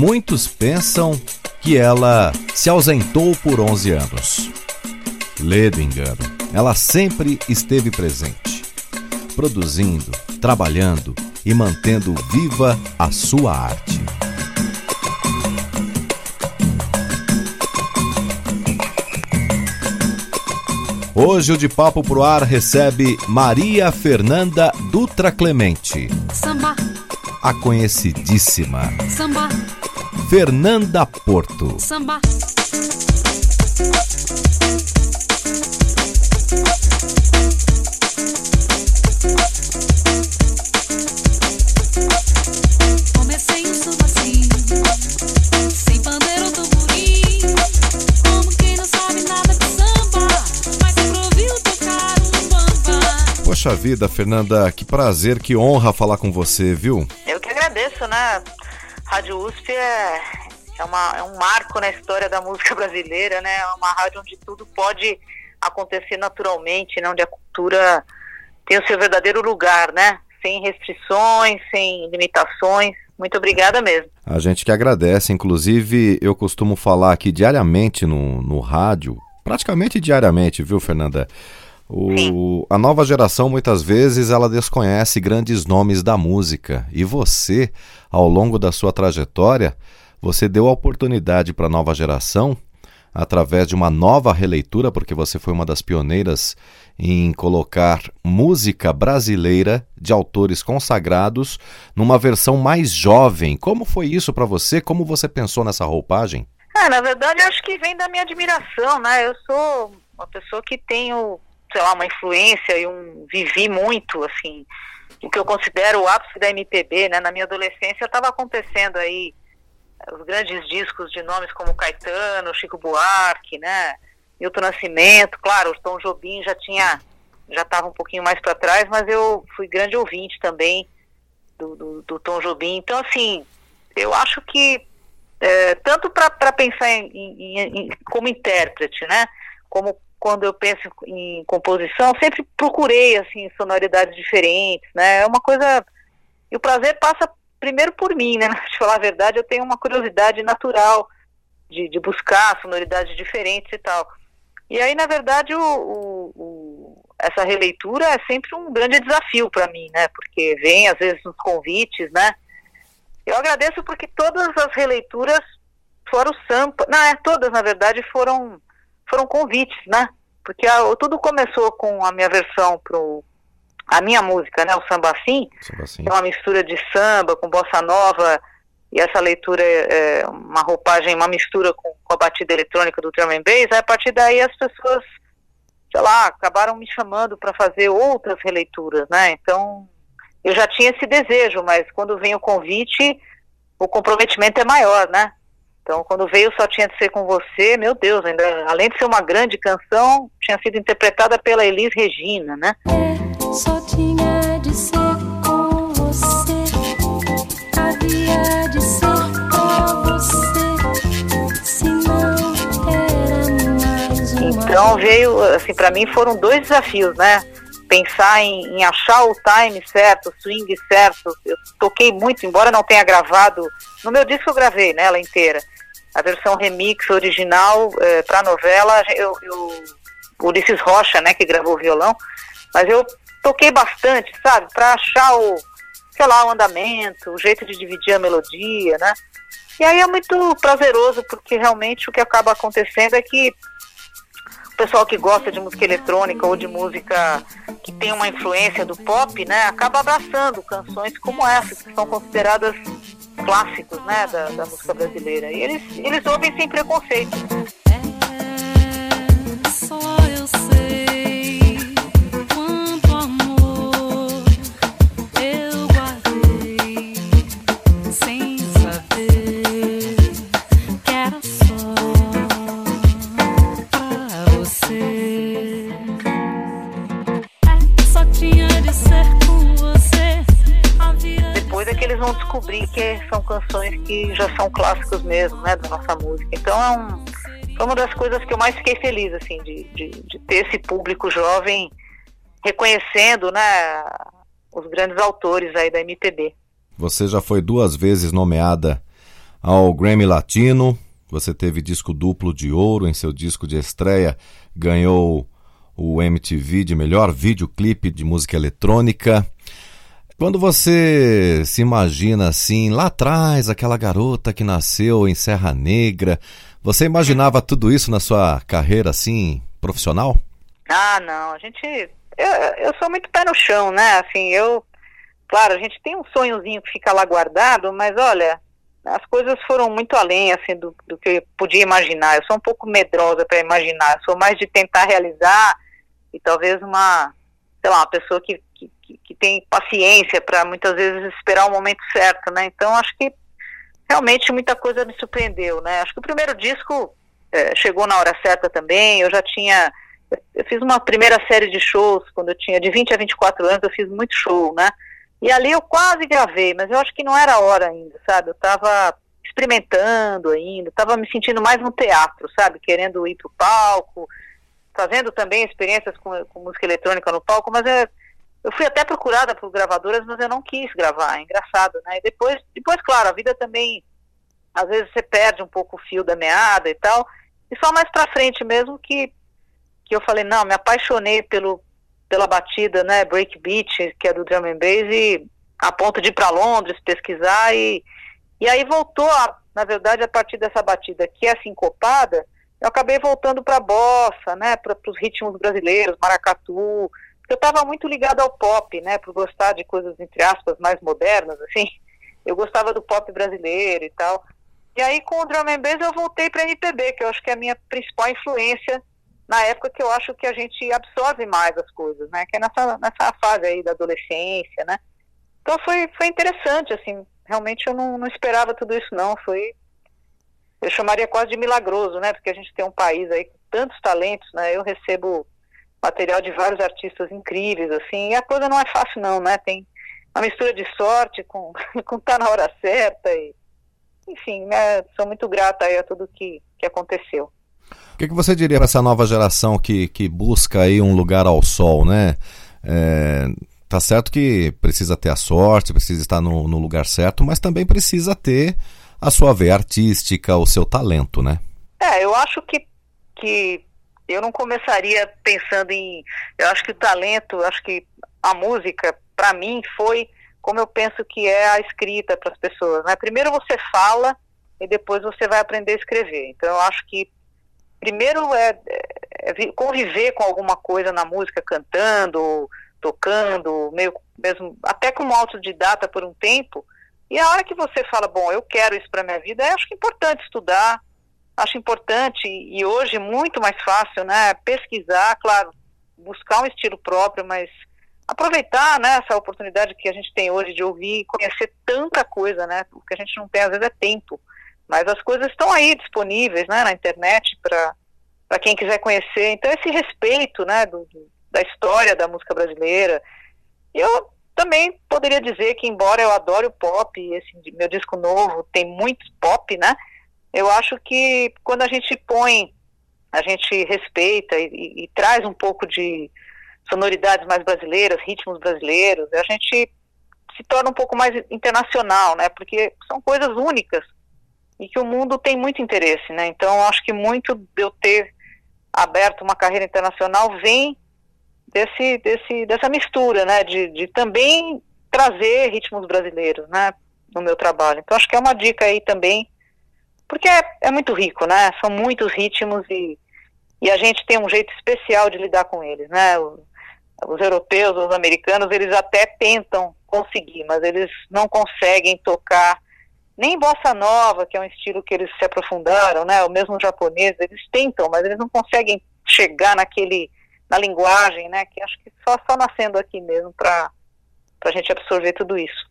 Muitos pensam que ela se ausentou por 11 anos. Ledo engano, ela sempre esteve presente, produzindo, trabalhando e mantendo viva a sua arte. Hoje o De Papo Pro Ar recebe Maria Fernanda Dutra Clemente. Samba. A conhecidíssima. Samba. Fernanda Porto. Samba. Assim, sem bandeira ou tamborim, como quem não sabe nada de samba, mas sempre ouviu tocar um bamba. Poxa vida, Fernanda, que prazer, que honra falar com você, viu? Eu que agradeço, né? Rádio USP é, é, uma, é um marco na história da música brasileira, né? É uma rádio onde tudo pode acontecer naturalmente, né? onde a cultura tem o seu verdadeiro lugar, né? Sem restrições, sem limitações. Muito obrigada mesmo. A gente que agradece, inclusive eu costumo falar aqui diariamente no, no rádio, praticamente diariamente, viu, Fernanda? O, a nova geração muitas vezes ela desconhece grandes nomes da música e você, ao longo da sua trajetória, você deu a oportunidade para a nova geração através de uma nova releitura, porque você foi uma das pioneiras em colocar música brasileira de autores consagrados numa versão mais jovem. Como foi isso para você? Como você pensou nessa roupagem? É, na verdade, acho que vem da minha admiração, né? Eu sou uma pessoa que tenho, sei lá, uma influência e um vivi muito, assim, o que eu considero o ápice da MPB, né? Na minha adolescência estava acontecendo aí os grandes discos de nomes como Caetano, Chico Buarque, né? Milton Nascimento, claro, o Tom Jobim já tinha, já estava um pouquinho mais para trás, mas eu fui grande ouvinte também do, do, do Tom Jobim. Então, assim, eu acho que é, tanto para pensar em, em, em, como intérprete, né? Como quando eu penso em composição, sempre procurei assim sonoridades diferentes, né? É uma coisa e o prazer passa primeiro por mim, né? De falar a verdade, eu tenho uma curiosidade natural de, de buscar sonoridades diferentes e tal. E aí, na verdade, o, o, o, essa releitura é sempre um grande desafio para mim, né? Porque vem, às vezes, nos convites, né? Eu agradeço porque todas as releituras foram sampa, não, é, todas, na verdade, foram, foram convites, né? Porque a, tudo começou com a minha versão pro a minha música, né, o Samba Assim, é uma mistura de samba com bossa nova e essa leitura é uma roupagem, uma mistura com, com a batida eletrônica do drum and bass, aí a partir daí as pessoas, sei lá, acabaram me chamando para fazer outras releituras, né? Então, eu já tinha esse desejo, mas quando vem o convite, o comprometimento é maior, né? Então, quando veio Só Tinha de Ser Com Você, meu Deus, ainda, além de ser uma grande canção, tinha sido interpretada pela Elis Regina, né? Só tinha de ser com você, havia de ser pra você, senão era mais uma. Então veio, assim, para mim foram dois desafios, né? Pensar em, em, achar o time certo, o swing certo. Eu toquei muito, embora não tenha gravado. No meu disco eu gravei, né, ela inteira. A versão remix original eh, para novela, eu, eu, Ulisses Rocha, né, que gravou o violão. Mas eu toquei bastante, sabe? Para achar o, sei lá, o andamento, o jeito de dividir a melodia, né? E aí é muito prazeroso, porque realmente o que acaba acontecendo é que pessoal que gosta de música eletrônica ou de música que tem uma influência do pop, né, acaba abraçando canções como essas, que são consideradas clássicos, né, da, da música brasileira. E eles, eles ouvem sem preconceito. Canções que já são clássicos mesmo, né, da nossa música. Então é um, uma das coisas que eu mais fiquei feliz, assim, de, de, de ter esse público jovem reconhecendo, né, os grandes autores aí da MPB. Você já foi duas vezes nomeada ao Grammy Latino. Você teve disco duplo de ouro em seu disco de estreia, ganhou o MTV de melhor videoclipe de música eletrônica. Quando você se imagina assim, lá atrás, aquela garota que nasceu em Serra Negra, você imaginava tudo isso na sua carreira assim, profissional? Ah, não, a gente. Eu, eu sou muito pé no chão, né? Assim, eu. Claro, a gente tem um sonhozinho que fica lá guardado, mas olha, as coisas foram muito além, assim, do, do que eu podia imaginar. Eu sou um pouco medrosa para imaginar, eu sou mais de tentar realizar e talvez uma, sei lá, uma pessoa que, tem paciência para muitas vezes esperar o momento certo, né? Então, acho que realmente muita coisa me surpreendeu, né? Acho que o primeiro disco é, chegou na hora certa também, eu já tinha eu fiz uma primeira série de shows quando eu tinha de 20 a 24 anos, eu fiz muito show, né? E ali eu quase gravei, mas eu acho que não era a hora ainda, sabe? Eu estava experimentando ainda, estava me sentindo mais no teatro, sabe? Querendo ir pro palco, fazendo também experiências com, com música eletrônica no palco, mas é, eu fui até procurada por gravadoras, mas eu não quis gravar, é engraçado, né? E depois, depois, claro, a vida também, às vezes você perde um pouco o fio da meada e tal, e só mais pra frente mesmo que que eu falei, não, me apaixonei pelo, pela batida, né, breakbeat, que é do drum and bass, e a ponto de ir para Londres pesquisar, e, e aí voltou, a, na verdade, a partir dessa batida que é sincopada, eu acabei voltando para bossa, né, para os ritmos brasileiros, maracatu, eu estava muito ligado ao pop, né, por gostar de coisas, entre aspas, mais modernas, assim, eu gostava do pop brasileiro e tal, e aí com o drum and bass eu voltei para MPB, que eu acho que é a minha principal influência na época que eu acho que a gente absorve mais as coisas, né? Que é nessa, nessa fase aí da adolescência, né? Então foi, foi interessante, assim, realmente eu não, não esperava tudo isso não, foi, eu chamaria quase de milagroso, né? Porque a gente tem um país aí com tantos talentos, né? Eu recebo material de vários artistas incríveis, assim, e a coisa não é fácil não, né? Tem uma mistura de sorte com, com tá na hora certa e, enfim, né? Sou muito grata aí a tudo que, que aconteceu. O que, que você diria para essa nova geração que, que busca aí um lugar ao sol, né? É, tá certo que precisa ter a sorte, precisa estar no, no lugar certo, mas também precisa ter a sua veia artística, o seu talento, né? É, eu acho que, que eu não começaria pensando em. Eu acho que o talento, acho que a música, para mim, foi como eu penso que é a escrita para as pessoas. Né? Primeiro você fala e depois você vai aprender a escrever. Então eu acho que primeiro é, é, é conviver com alguma coisa na música, cantando, tocando, meio mesmo até como autodidata por um tempo. E a hora que você fala, bom, eu quero isso para minha vida, eu acho que é importante estudar, acho importante e hoje muito mais fácil, né, pesquisar, claro, buscar um estilo próprio, mas aproveitar, né, essa oportunidade que a gente tem hoje de ouvir e conhecer tanta coisa, né, o que a gente não tem às vezes é tempo. Mas as coisas estão aí disponíveis né, na internet para quem quiser conhecer. Então, esse respeito né, do, da história da música brasileira. Eu também poderia dizer que, embora eu adore o pop, esse meu disco novo tem muito pop, né? Eu acho que quando a gente põe, a gente respeita e, e, e traz um pouco de sonoridades mais brasileiras, ritmos brasileiros, a gente se torna um pouco mais internacional, né? Porque são coisas únicas e que o mundo tem muito interesse, né? Então, acho que muito de eu ter aberto uma carreira internacional vem desse, desse, dessa mistura, né? De, de também trazer ritmos brasileiros, né? No meu trabalho. Então, acho que é uma dica aí também, porque é, é muito rico, né? São muitos ritmos e, e a gente tem um jeito especial de lidar com eles, né? Os, os europeus, os americanos, eles até tentam conseguir, mas eles não conseguem tocar nem bossa nova, que é um estilo que eles se aprofundaram, né? O mesmo japonês, eles tentam, mas eles não conseguem chegar naquele na linguagem, né? Que acho que só só nascendo aqui mesmo para para a gente absorver tudo isso.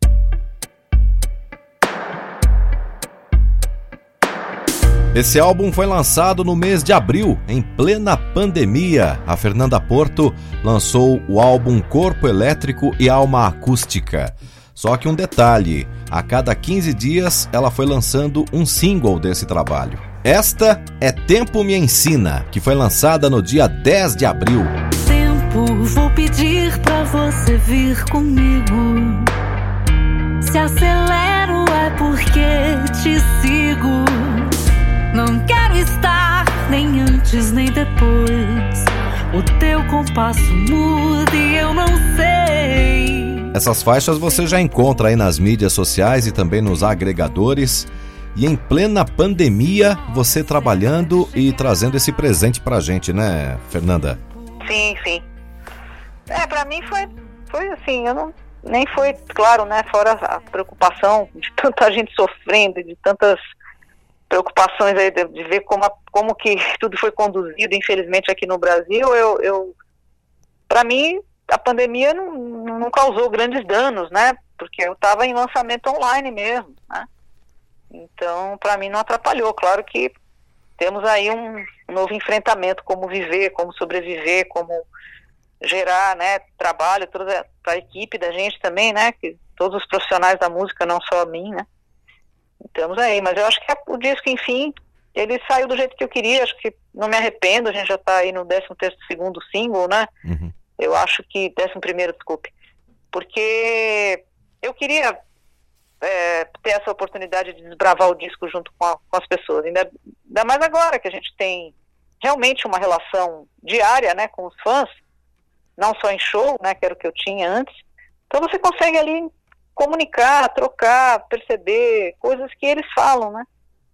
Esse álbum foi lançado no mês de abril, em plena pandemia. A Fernanda Porto lançou o álbum Corpo Elétrico e Alma Acústica. Só que um detalhe: a cada 15 dias ela foi lançando um single desse trabalho. Esta é Tempo Me Ensina, que foi lançada no dia 10 de abril. Tempo, vou pedir pra você vir comigo. Se acelero é porque te sigo. Não quero estar nem antes nem depois. O teu compasso muda e eu não sei. Essas faixas você já encontra aí nas mídias sociais e também nos agregadores. E em plena pandemia, você trabalhando e trazendo esse presente pra gente, né, Fernanda? Sim, sim. É, pra mim foi, foi assim, eu não. Nem foi, claro, né? Fora a preocupação de tanta gente sofrendo, de tantas preocupações aí de, de ver como, a- como que tudo foi conduzido, infelizmente, aqui no Brasil, eu, eu para mim, a pandemia não, não causou grandes danos, né? Porque eu estava em lançamento online mesmo, né? Então, para mim, não atrapalhou. Claro que temos aí um novo enfrentamento, como viver, como sobreviver, como gerar, né, trabalho para a equipe da gente também, né, que todos os profissionais da música, não só a mim, né. Estamos aí, mas eu acho que o disco, enfim, ele saiu do jeito que eu queria, acho que não me arrependo, a gente já está aí no 13º segundo single, né, Uhum. eu acho que, 11 primeiro, desculpe, porque eu queria é, ter essa oportunidade de desbravar o disco junto com, a- com as pessoas, ainda, ainda mais agora que a gente tem realmente uma relação diária, né, com os fãs, não só em show, né, que era o que eu tinha antes, então você consegue ali comunicar, trocar, perceber coisas que eles falam, né.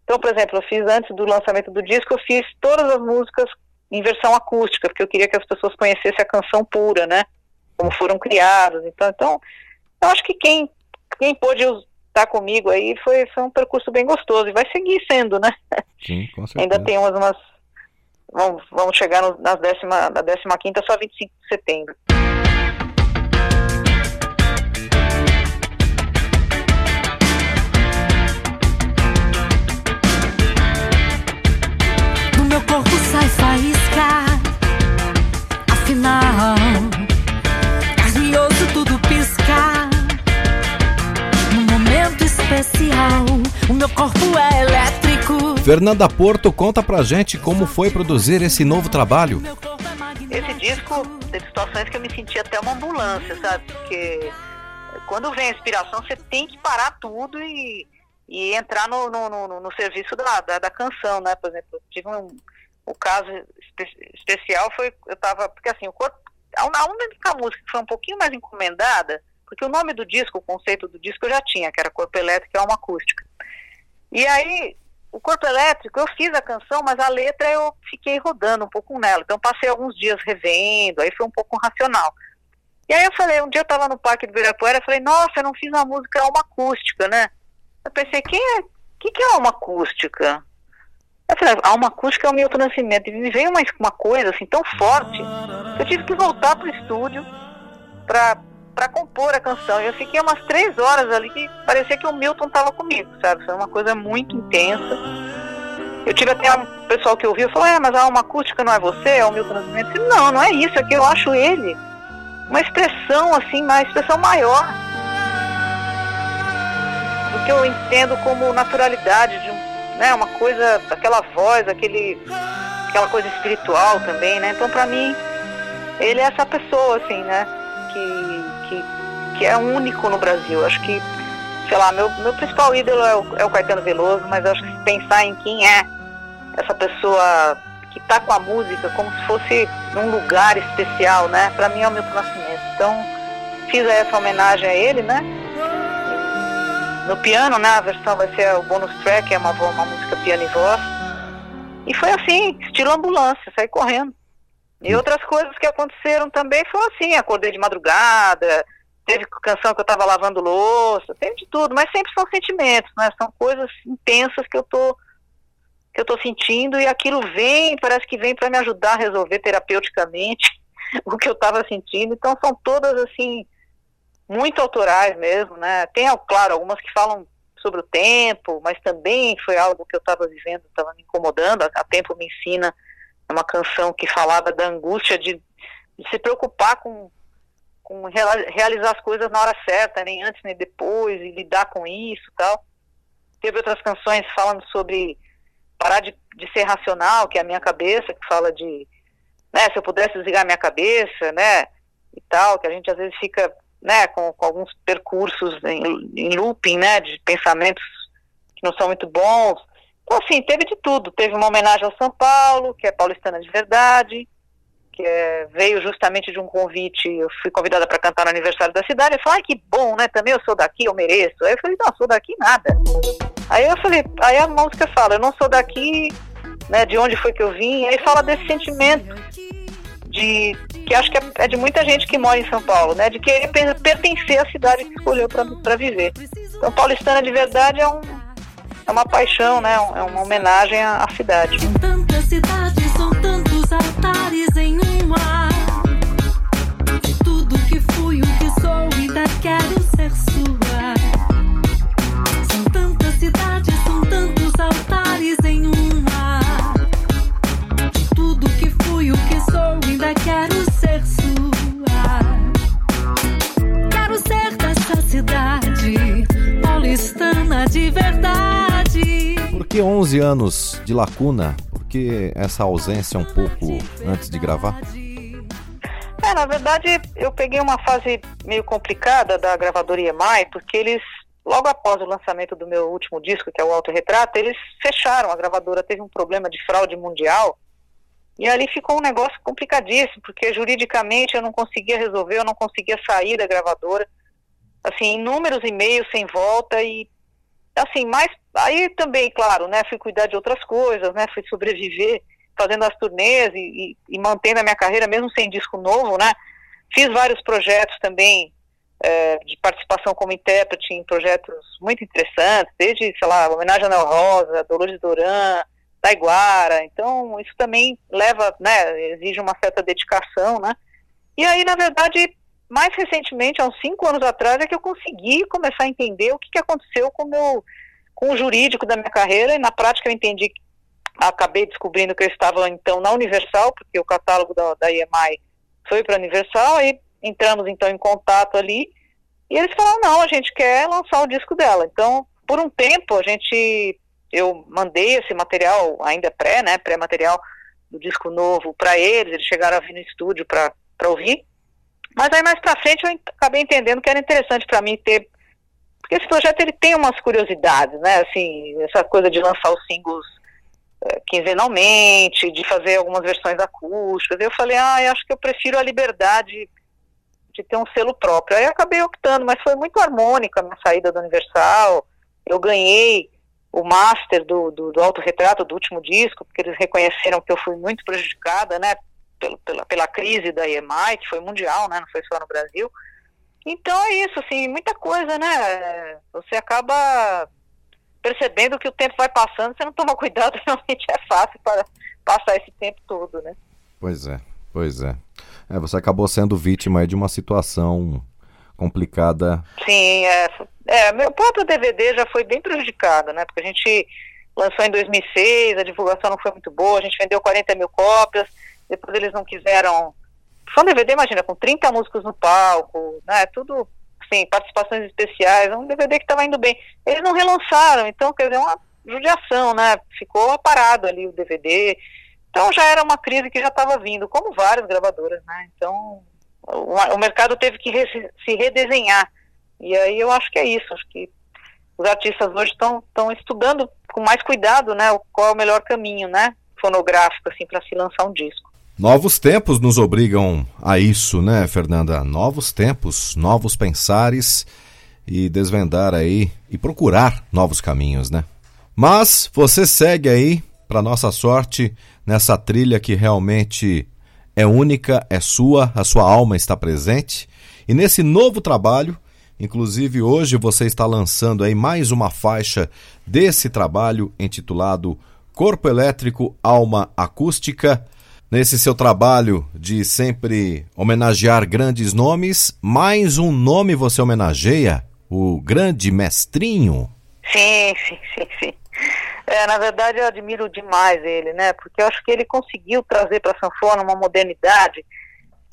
Então, por exemplo, eu fiz antes do lançamento do disco, eu fiz todas as músicas em versão acústica, porque eu queria que as pessoas conhecessem a canção pura, né, como foram criadas, então, então eu acho que quem, quem pôde estar comigo aí foi, foi um percurso bem gostoso, e vai seguir sendo, né, Sim, com certeza. Ainda tem umas, umas vamos, vamos chegar no, nas décima, na décima quinta só 25 de setembro. Fernanda Porto, conta pra gente como foi produzir esse novo trabalho. É. Esse disco teve situações que eu me senti até uma ambulância, sabe? Porque quando vem a inspiração, você tem que parar tudo e, e entrar no, no, no- no serviço da, da, da canção, né? Por exemplo, tive um, o caso espe- especial foi, eu tava, porque assim, o corpo, a, a única música que foi um pouquinho mais encomendada, porque o nome do disco, o conceito do disco eu já tinha, que era Corpo Elétrico e Alma Acústica. E aí, o Corpo Elétrico, eu fiz a canção, mas a letra eu fiquei rodando um pouco nela. Então passei alguns dias revendo, aí foi um pouco racional. E aí eu falei, um dia eu estava no Parque do Ibirapuera, eu falei, nossa, eu não fiz uma música alma acústica, né? Eu pensei, quem é, que que é alma acústica? Eu falei, alma acústica é o Milton Nascimento. E me veio uma, uma coisa assim tão forte, eu tive que voltar pro estúdio para para compor a canção. Eu fiquei umas três horas ali que parecia que o Milton estava comigo, sabe? Foi uma coisa muito intensa. Eu tive até um pessoal que ouviu falou, é, mas a alma acústica não é você, é o Milton Nascimento. Eu disse, não, não é isso, é que eu acho ele uma expressão assim, uma expressão maior do que eu entendo como naturalidade de um, né, uma coisa, aquela voz, aquele, aquela coisa espiritual também, né? Então, para mim, ele é essa pessoa, assim, né? Que, que, que é único no Brasil. Acho que, sei lá, meu, meu principal ídolo é o, é o Caetano Veloso, mas acho que se pensar em quem é essa pessoa que tá com a música como se fosse num lugar especial, né? Para mim é o Milton Nascimento. Então, fiz essa homenagem a ele, né? No piano, né? A versão vai ser o bonus track, é uma, uma música piano e voz. E foi assim, estilo ambulância, saí correndo. E outras coisas que aconteceram também foram assim, acordei de madrugada, teve canção que eu tava lavando louça, teve de tudo, mas sempre são sentimentos, né? São coisas intensas que eu tô que eu tô sentindo e aquilo vem, parece que vem para me ajudar a resolver terapeuticamente o que eu estava sentindo. Então são todas assim muito autorais mesmo, né? Tem, claro, algumas que falam sobre o tempo, mas também foi algo que eu estava vivendo, estava me incomodando. A Tempo me ensina é uma canção que falava da angústia de, de se preocupar com, com realizar as coisas na hora certa, nem antes nem depois, e lidar com isso tal. Teve outras canções falando sobre parar de, de ser racional, que é a minha cabeça, que fala de, né, se eu pudesse desligar minha cabeça, né, e tal, que a gente às vezes fica, né, com, com alguns percursos em, em looping, né, de pensamentos que não são muito bons. Então, assim, teve de tudo. Teve uma homenagem ao São Paulo, que é paulistana de verdade, que é, veio justamente de um convite, eu fui convidada para cantar no aniversário da cidade, eu falei, ai que bom, né, também eu sou daqui, eu mereço. Aí eu falei, não, sou daqui nada. Aí eu falei, aí a música fala, eu não sou daqui, né, de onde foi que eu vim, aí fala desse sentimento de, que acho que é, é de muita gente que mora em São Paulo, né, de querer per- pertencer à cidade que escolheu para viver. Então, paulistana de verdade é, um, é uma paixão, né, é uma homenagem à, à cidade. São tantas cidades, são tantos altares em um ar. De tudo que fui, o que sou, ainda quero ser sua. São tantas cidades, são tantos altares em um ar. De tudo que fui, o que sou, ainda quero ser sua. Quero ser dessa cidade, paulistana de verdade. Que 11 anos de lacuna? Por que essa ausência um pouco antes de gravar? É, na verdade, eu peguei uma fase meio complicada da gravadora EMI, porque eles, logo após o lançamento do meu último disco, que é o Autorretrato, eles fecharam a gravadora, teve um problema de fraude mundial, e ali ficou um negócio complicadíssimo, porque juridicamente eu não conseguia resolver, eu não conseguia sair da gravadora, assim, inúmeros e-mails sem volta, e assim, mais, aí também, claro, né, fui cuidar de outras coisas, né, fui sobreviver, fazendo as turnês e, e, e mantendo a minha carreira, mesmo sem disco novo, né? Fiz vários projetos também é, de participação como intérprete em projetos muito interessantes, desde, sei lá, homenagem a Nel Rosa, Dolores Duran, Taiguara. Então, isso também leva, né, exige uma certa dedicação, né? E aí, na verdade, mais recentemente, há uns cinco anos atrás, é que eu consegui começar a entender o que, que aconteceu com o meu com o jurídico da minha carreira e na prática eu entendi acabei descobrindo que eu estava então na Universal, porque o catálogo da, da EMI foi para a Universal, e entramos então em contato ali, e eles falaram, não, a gente quer lançar o disco dela. Então, por um tempo, a gente, eu mandei esse material, ainda pré, né, pré-material do disco novo para eles, eles chegaram a vir no estúdio para ouvir, mas aí mais para frente eu acabei entendendo que era interessante para mim ter porque esse projeto ele tem umas curiosidades, né? Assim, essa coisa de lançar os singles quinzenalmente, de fazer algumas versões acústicas. Eu falei, ah, eu acho que eu prefiro a liberdade de ter um selo próprio. Aí acabei optando, mas foi muito harmônica a minha saída da Universal. Eu ganhei o master do, do, do autorretrato do último disco, porque eles reconheceram que eu fui muito prejudicada, né, pela, pela, pela crise da EMI, que foi mundial, né, não foi só no Brasil. Então é isso, assim, muita coisa, né, você acaba percebendo que o tempo vai passando, você não toma cuidado, realmente é fácil para passar esse tempo todo, né? Pois é, pois é. é você acabou sendo vítima de uma situação complicada. Sim, é, é, meu próprio DVD já foi bem prejudicado, né? Porque a gente lançou em 2006, a divulgação não foi muito boa, a gente vendeu 40 mil cópias, depois eles não quiseram. Foi um DVD, imagina, com 30 músicos no palco, né? Tudo sim, participações especiais, um DVD que estava indo bem. Eles não relançaram, então, quer dizer, uma judiação, né? Ficou parado ali o DVD. Então já era uma crise que já estava vindo, como várias gravadoras, né? Então o, o mercado teve que re, se redesenhar. E aí eu acho que é isso, acho que os artistas hoje estão estudando com mais cuidado, né? Qual é o melhor caminho, né? Fonográfico, assim, para se lançar um disco. Novos tempos nos obrigam a isso, né, Fernanda? Novos tempos, novos pensares e desvendar aí e procurar novos caminhos, né? Mas você segue aí, para nossa sorte, nessa trilha que realmente é única, é sua, a sua alma está presente. E nesse novo trabalho, inclusive hoje você está lançando aí mais uma faixa desse trabalho intitulado Corpo Elétrico, Alma Acústica. Nesse seu trabalho de sempre homenagear grandes nomes, mais um nome você homenageia? O grande mestrinho? Sim, sim, sim, sim. É, na verdade, eu admiro demais ele, né? Porque eu acho que ele conseguiu trazer para a sanfona uma modernidade.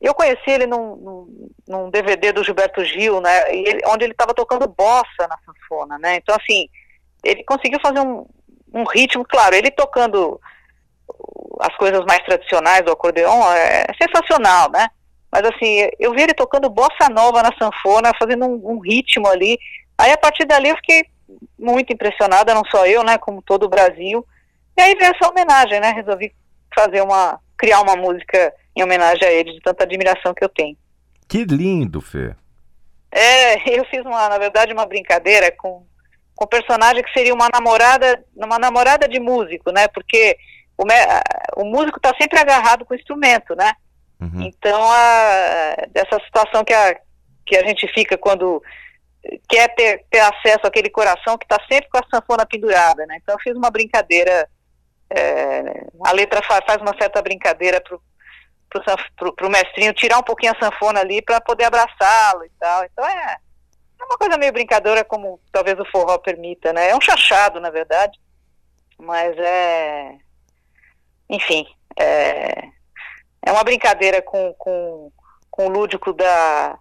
Eu conheci ele num, num, DVD do Gilberto Gil, né? ele- onde ele estava tocando bossa na sanfona, né? Então, assim, ele conseguiu fazer um, um ritmo, claro, ele tocando as coisas mais tradicionais do acordeon é sensacional, né? Mas assim, eu vi ele tocando bossa nova na sanfona, fazendo um, um ritmo ali. Aí a partir dali eu fiquei muito impressionada, não só eu, né, como todo o Brasil. E aí veio essa homenagem, né? Resolvi fazer uma, criar uma música em homenagem a ele, de tanta admiração que eu tenho. Que lindo, Fê. É, eu fiz uma, na verdade, uma brincadeira com com o personagem que seria uma namorada, uma namorada de músico, né? Porque o, o músico está sempre agarrado com o instrumento, né? Uhum. Então, a, dessa situação que a, que a gente fica quando quer ter, ter acesso àquele coração que está sempre com a sanfona pendurada, né? Então, eu fiz uma brincadeira, é, a letra fa- faz uma certa brincadeira pro, pro, pro, pro mestrinho tirar um pouquinho a sanfona ali para poder abraçá-lo e tal. Então, é, é uma coisa meio brincadeira, como talvez o forró permita, né? É um chachado, na verdade, mas é... Enfim, é, é uma brincadeira com, com, com o lúdico da,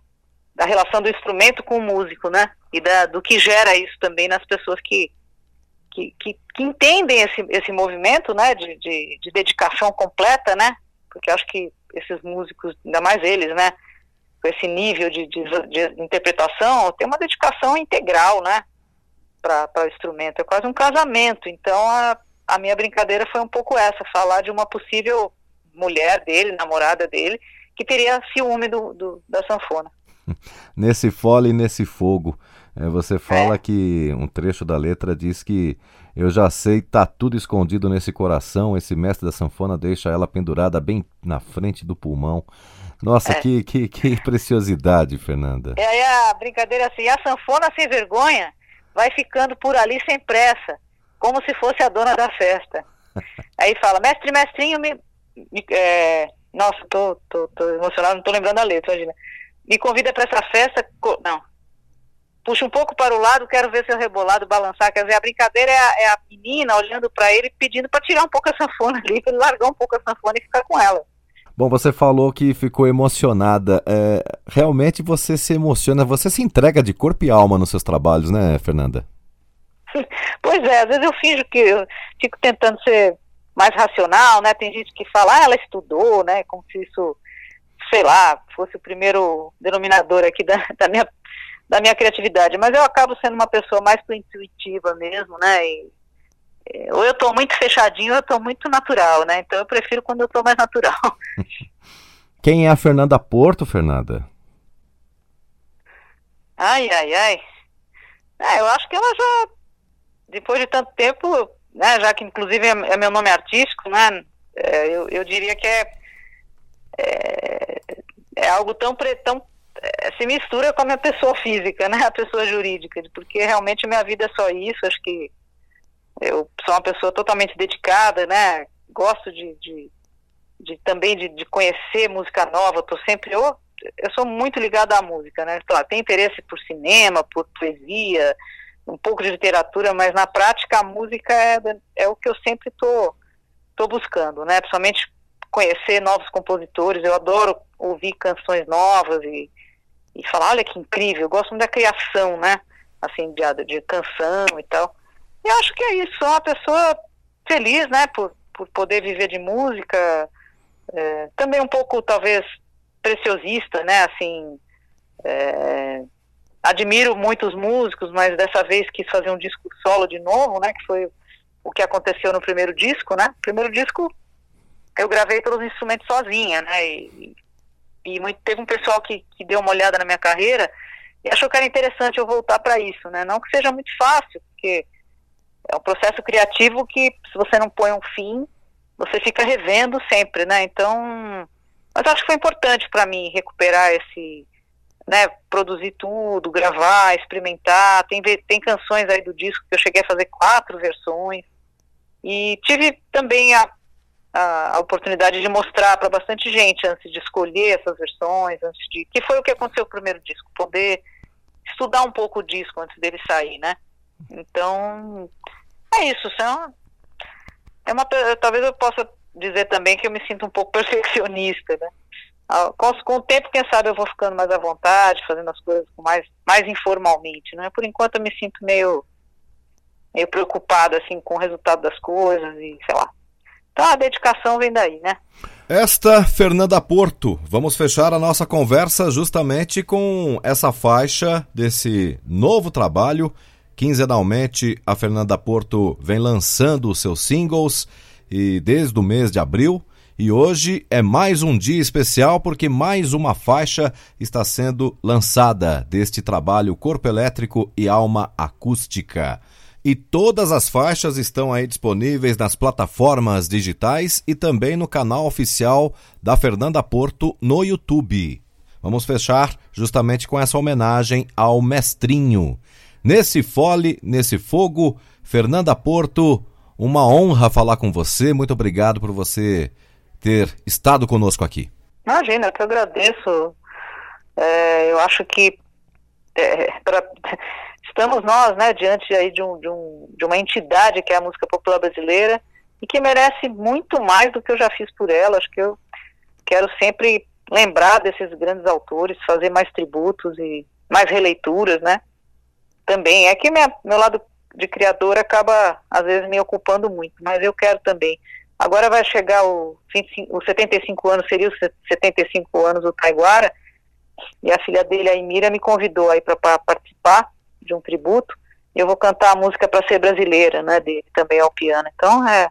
da relação do instrumento com o músico, né? E da, do que gera isso também nas pessoas que, que, que, que entendem esse, esse movimento, né? De, de, de dedicação completa, né? Porque acho que esses músicos, ainda mais eles, né? Com esse nível de, de, de interpretação, tem uma dedicação integral, né? Para o instrumento. É quase um casamento. Então, a, a minha brincadeira foi um pouco essa, falar de uma possível mulher dele, namorada dele, que teria ciúme do, do- da sanfona. Nesse fole e nesse fogo. É, você fala que um trecho da letra diz que eu já sei, tá tudo escondido nesse coração. Esse mestre da sanfona deixa ela pendurada bem na frente do pulmão. Nossa, É. que, que, que preciosidade, Fernanda. E aí a brincadeira é assim, a sanfona sem vergonha vai ficando por ali sem pressa, como se fosse a dona da festa. Aí fala, mestre, mestrinho, me... me- é, Nossa, tô, tô, tô emocionado, não tô lembrando a letra, imagina. Me convida para essa festa, não. Puxa um pouco para o lado, quero ver seu rebolado balançar. Quer dizer, a brincadeira é a, é a menina olhando para ele pedindo para tirar um pouco a sanfona ali, para largar um pouco a sanfona e ficar com ela. Bom, você falou que ficou emocionada. É, realmente você se emociona, você se entrega de corpo e alma nos seus trabalhos, né, Fernanda? Pois é, às vezes eu finjo que eu fico tentando ser mais racional, né? Tem gente que fala, ah, ela estudou, né? Como se isso, sei lá, fosse o primeiro denominador aqui da, da minha, da minha criatividade. Mas eu acabo sendo uma pessoa mais intuitiva mesmo, né? E, eh, ou eu tô muito fechadinho ou eu tô muito natural, né? Então eu prefiro quando eu tô mais natural. Quem é a Fernanda Porto, Fernanda? Ai, ai, ai. É, eu acho que ela já, depois de tanto tempo, né, já que inclusive é, é meu nome artístico, né, é, eu, eu diria que é, é, é algo tão, pre, tão é, se mistura com a minha pessoa física, né, a pessoa jurídica, porque realmente minha vida é só isso, acho que eu sou uma pessoa totalmente dedicada, né, gosto de, de, de também de, de conhecer música nova, estou sempre, eu, eu sou muito ligada à música, né, claro, tenho interesse por cinema, por poesia, um pouco de literatura, mas na prática a música é, é o que eu sempre estou tô, tô buscando, né, principalmente conhecer novos compositores, eu adoro ouvir canções novas e, e falar, olha que incrível, eu gosto muito da criação, né, assim, de, de canção e tal, e eu acho que é isso, uma pessoa feliz, né, por, por poder viver de música, é, também um pouco, talvez, preciosista, né, assim, é, admiro muitos músicos, mas dessa vez quis fazer um disco solo de novo, né, que foi o que aconteceu no primeiro disco, né, primeiro disco eu gravei todos os instrumentos sozinha, né, e, e muito, teve um pessoal que, que deu uma olhada na minha carreira e achou que era interessante eu voltar para isso, né, não que seja muito fácil, porque é um processo criativo que se você não põe um fim, você fica revendo sempre, né? Então, mas acho que foi importante para mim recuperar esse, né? Produzir tudo, gravar, experimentar. Tem tem canções aí do disco que eu cheguei a fazer quatro versões e tive também a, a, a oportunidade de mostrar para bastante gente antes de escolher essas versões, antes de que foi o que aconteceu no primeiro disco, poder estudar um pouco o disco antes dele sair, né? Então, é isso, são, é uma, talvez eu possa dizer também que eu me sinto um pouco perfeccionista, né? Ah, com, o tempo, quem sabe eu vou ficando mais à vontade, fazendo as coisas mais, mais informalmente, né? Por enquanto eu me sinto meio, meio preocupado, assim, com o resultado das coisas e sei lá. Então a dedicação vem daí, né? Esta Fernanda Porto, vamos fechar a nossa conversa justamente com essa faixa desse novo trabalho. Quinzenalmente, a Fernanda Porto vem lançando os seus singles e desde o mês de abril. E hoje é mais um dia especial porque mais uma faixa está sendo lançada deste trabalho Corpo Elétrico e Alma Acústica. E todas as faixas estão aí disponíveis nas plataformas digitais e também no canal oficial da Fernanda Porto no YouTube. Vamos fechar justamente com essa homenagem ao mestrinho. Nesse fole, nesse fogo, Fernanda Porto, uma honra falar com você. Muito obrigado por você ter estado conosco aqui. Imagina, eu que agradeço. É, eu acho que é, pra, estamos nós, né, diante aí de, um, de, um, de uma entidade que é a música popular brasileira e que merece muito mais do que eu já fiz por ela. Acho que eu quero sempre lembrar desses grandes autores, fazer mais tributos e mais releituras, né? Também é que minha, meu lado de criador acaba às vezes me ocupando muito, mas eu quero também. Agora vai chegar o, 25, os 75 anos, seria os 75 anos do Taiguara, e a filha dele, a Emira, me convidou aí para participar de um tributo. E eu vou cantar a música para ser brasileira, né, dele também ao piano. Então é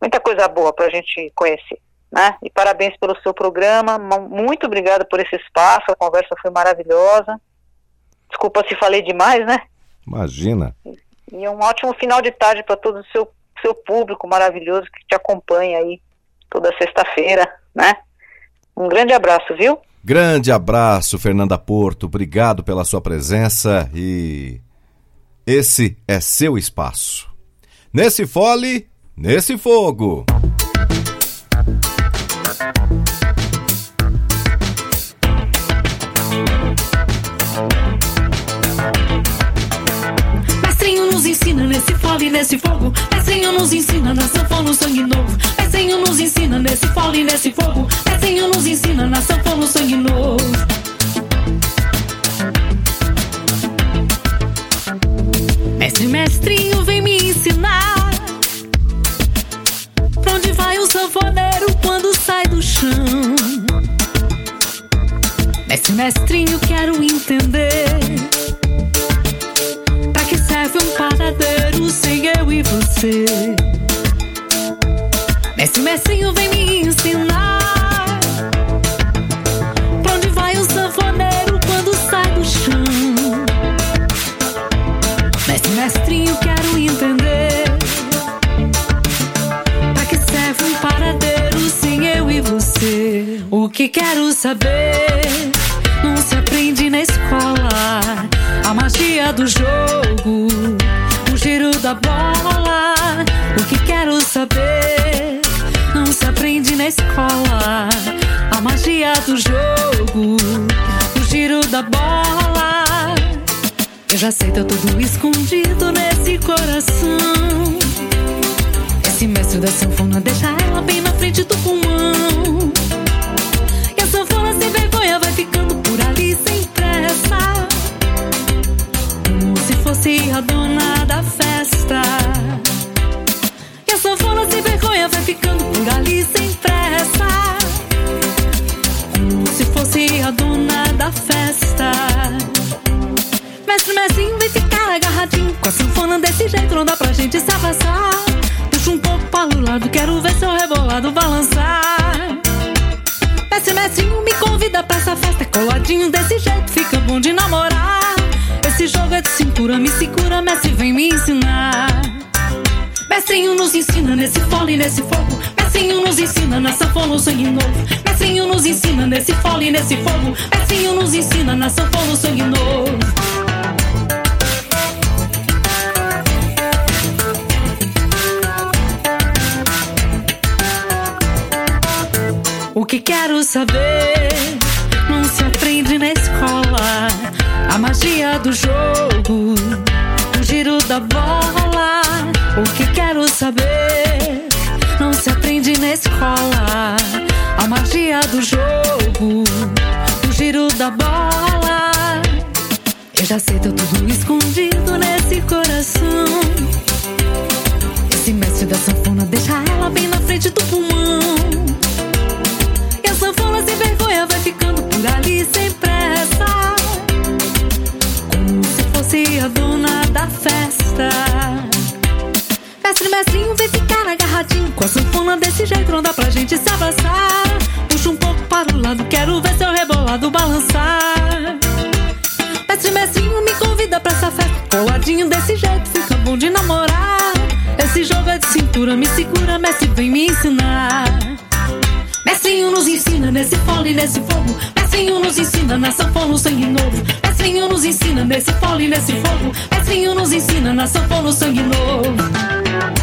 muita coisa boa para a gente conhecer, né? E parabéns pelo seu programa, muito obrigada por esse espaço, a conversa foi maravilhosa. Desculpa se falei demais, né? Imagina. E um ótimo final de tarde para todo o seu, seu público maravilhoso que te acompanha aí toda sexta-feira, né? Um grande abraço, viu? Grande abraço, Fernanda Porto. Obrigado pela sua presença e esse é seu espaço. Nesse fole, nesse fogo. Nesse fole, nesse fogo. Mestrinho nos ensina na sanfona, sangue novo. Mestrinho nos ensina nesse fole, nesse fogo. Mestrinho nos ensina na sanfona, sangue novo. Mestre, mestrinho, vem me ensinar. Pra onde vai o sanfoneiro quando sai do chão? Mestre, mestrinho, quero entender. Pra que serve um paradeiro sem eu e você? Mestre, mestrinho, vem me ensinar. Pra onde vai o sanfoneiro quando sai do chão? Mestre, mestrinho, quero entender. Pra que serve um paradeiro sem eu e você? O que quero saber não se aprende na escola. A magia do jogo, da bola. O que quero saber não se aprende na escola. A magia do jogo, o giro da bola. Eu já sei, tá tudo escondido nesse coração. Esse mestre da sanfona deixa ela bem na frente do pulmão. E a sanfona sem vergonha vai ficando por ali sem pressa. Fosse a dona da festa. E a sanfona sem vergonha vai ficando por ali sem pressa. Como se fosse a dona da festa. Mestre, mestrinho, vem ficar agarradinho Com a sanfona desse jeito não dá pra gente se abraçar Puxa um pouco para o lado, quero ver seu rebolado balançar Mestre, mestrinho, me convida pra essa festa Coladinho desse jeito, fica bom de namorar É de cintura, me segura Mestre, vem me ensinar. Mestrinho nos ensina nesse fole, nesse fogo. Mestrinho nos ensina na sanfona o sangue novo. Mestrinho nos ensina nesse fole, nesse fogo. Mestrinho nos ensina na sanfona o sangue novo. O que quero saber A magia do jogo, o giro da bola. O que quero saber não se aprende na escola. A magia do jogo, o giro da bola. Eu já sei, tô tudo escondido nesse corpo nos ensina na sanfona sangue novo. Mestre nos ensina nesse pole e nesse fogo. Mestre nos ensina na sanfona o sangue novo.